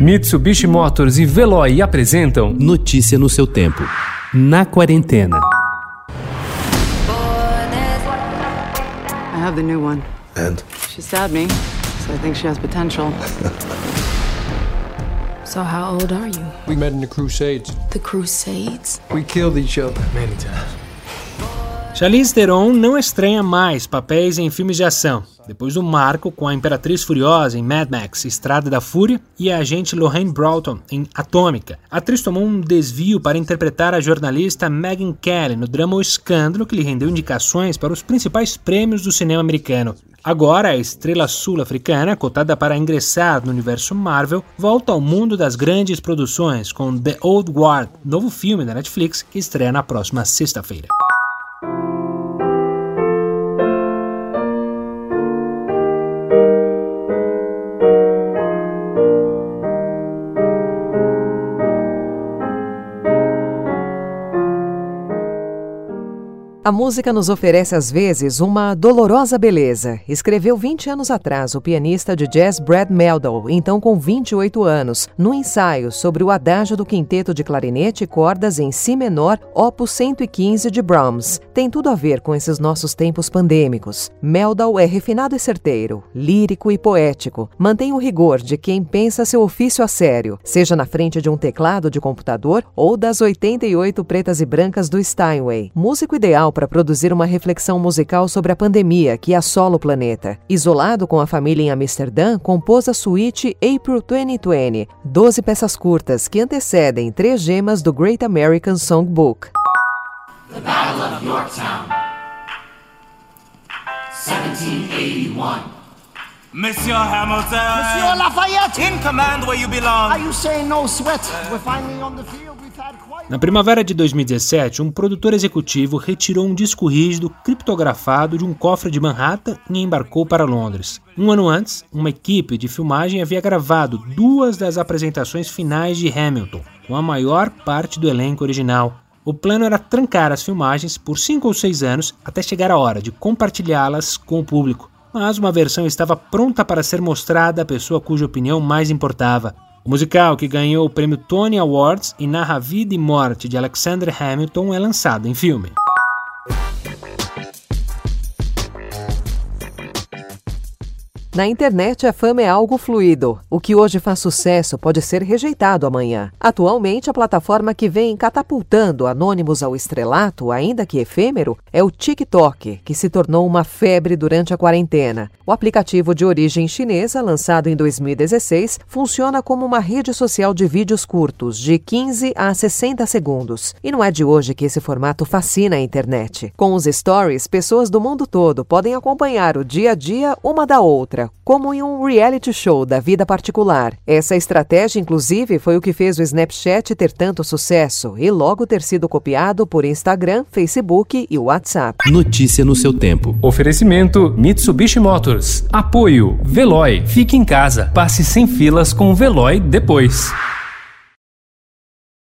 Mitsubishi Motors e Veloy apresentam Notícia no seu tempo. Na quarentena. I have the new one. And? She stabbed me, so I think she has potential. So how old are you? We met in the Crusades. The Crusades? We killed each other many times. Charlize Theron não estranha mais papéis em filmes de ação, depois do marco com a Imperatriz Furiosa em Mad Max Estrada da Fúria e a agente Lorraine Broughton em Atômica. A atriz tomou um desvio para interpretar a jornalista Megan Kelly no drama O Escândalo, que lhe rendeu indicações para os principais prêmios do cinema americano. Agora, a estrela sul-africana, cotada para ingressar no universo Marvel, volta ao mundo das grandes produções com The Old Guard, novo filme da Netflix que estreia na próxima sexta-feira. A música nos oferece às vezes uma dolorosa beleza, escreveu 20 anos atrás o pianista de jazz Brad Meldau, então com 28 anos, no ensaio sobre o adágio do quinteto de clarinete e cordas em si menor, opus 115 de Brahms. Tem tudo a ver com esses nossos tempos pandêmicos. Meldau é refinado e certeiro, lírico e poético, mantém o rigor de quem pensa seu ofício a sério, seja na frente de um teclado de computador ou das 88 pretas e brancas do Steinway. Músico ideal para produzir uma reflexão musical sobre a pandemia que assola o planeta. Isolado com a família em Amsterdã, compôs a suíte April 2020, 12 peças curtas que antecedem três gemas do Great American Songbook. The Battle of Yorktown, 1781. Monsieur Hamilton. Monsieur Lafayette. In command where you belong. Are you saying no sweat? We're finally on the field. Na primavera de 2017, um produtor executivo retirou um disco rígido criptografado de um cofre de Manhattan e embarcou para Londres. Um ano antes, uma equipe de filmagem havia gravado duas das apresentações finais de Hamilton, com a maior parte do elenco original. O plano era trancar as filmagens por cinco ou seis anos até chegar a hora de compartilhá-las com o público. Mas uma versão estava pronta para ser mostrada à pessoa cuja opinião mais importava. Musical, que ganhou o prêmio Tony Awards e narra a vida e morte de Alexander Hamilton, é lançado em filme. Na internet, a fama é algo fluido. O que hoje faz sucesso pode ser rejeitado amanhã. Atualmente, a plataforma que vem catapultando anônimos ao estrelato, ainda que efêmero, é o TikTok, que se tornou uma febre durante a quarentena. O aplicativo de origem chinesa, lançado em 2016, funciona como uma rede social de vídeos curtos, de 15 a 60 segundos. E não é de hoje que esse formato fascina a internet. Com os stories, pessoas do mundo todo podem acompanhar o dia a dia uma da outra como em um reality show da vida particular. Essa estratégia, inclusive, foi o que fez o Snapchat ter tanto sucesso e logo ter sido copiado por Instagram, Facebook e WhatsApp. Notícia no seu tempo. Oferecimento Mitsubishi Motors. Apoio Veloy. Fique em casa. Passe sem filas com o Veloy depois.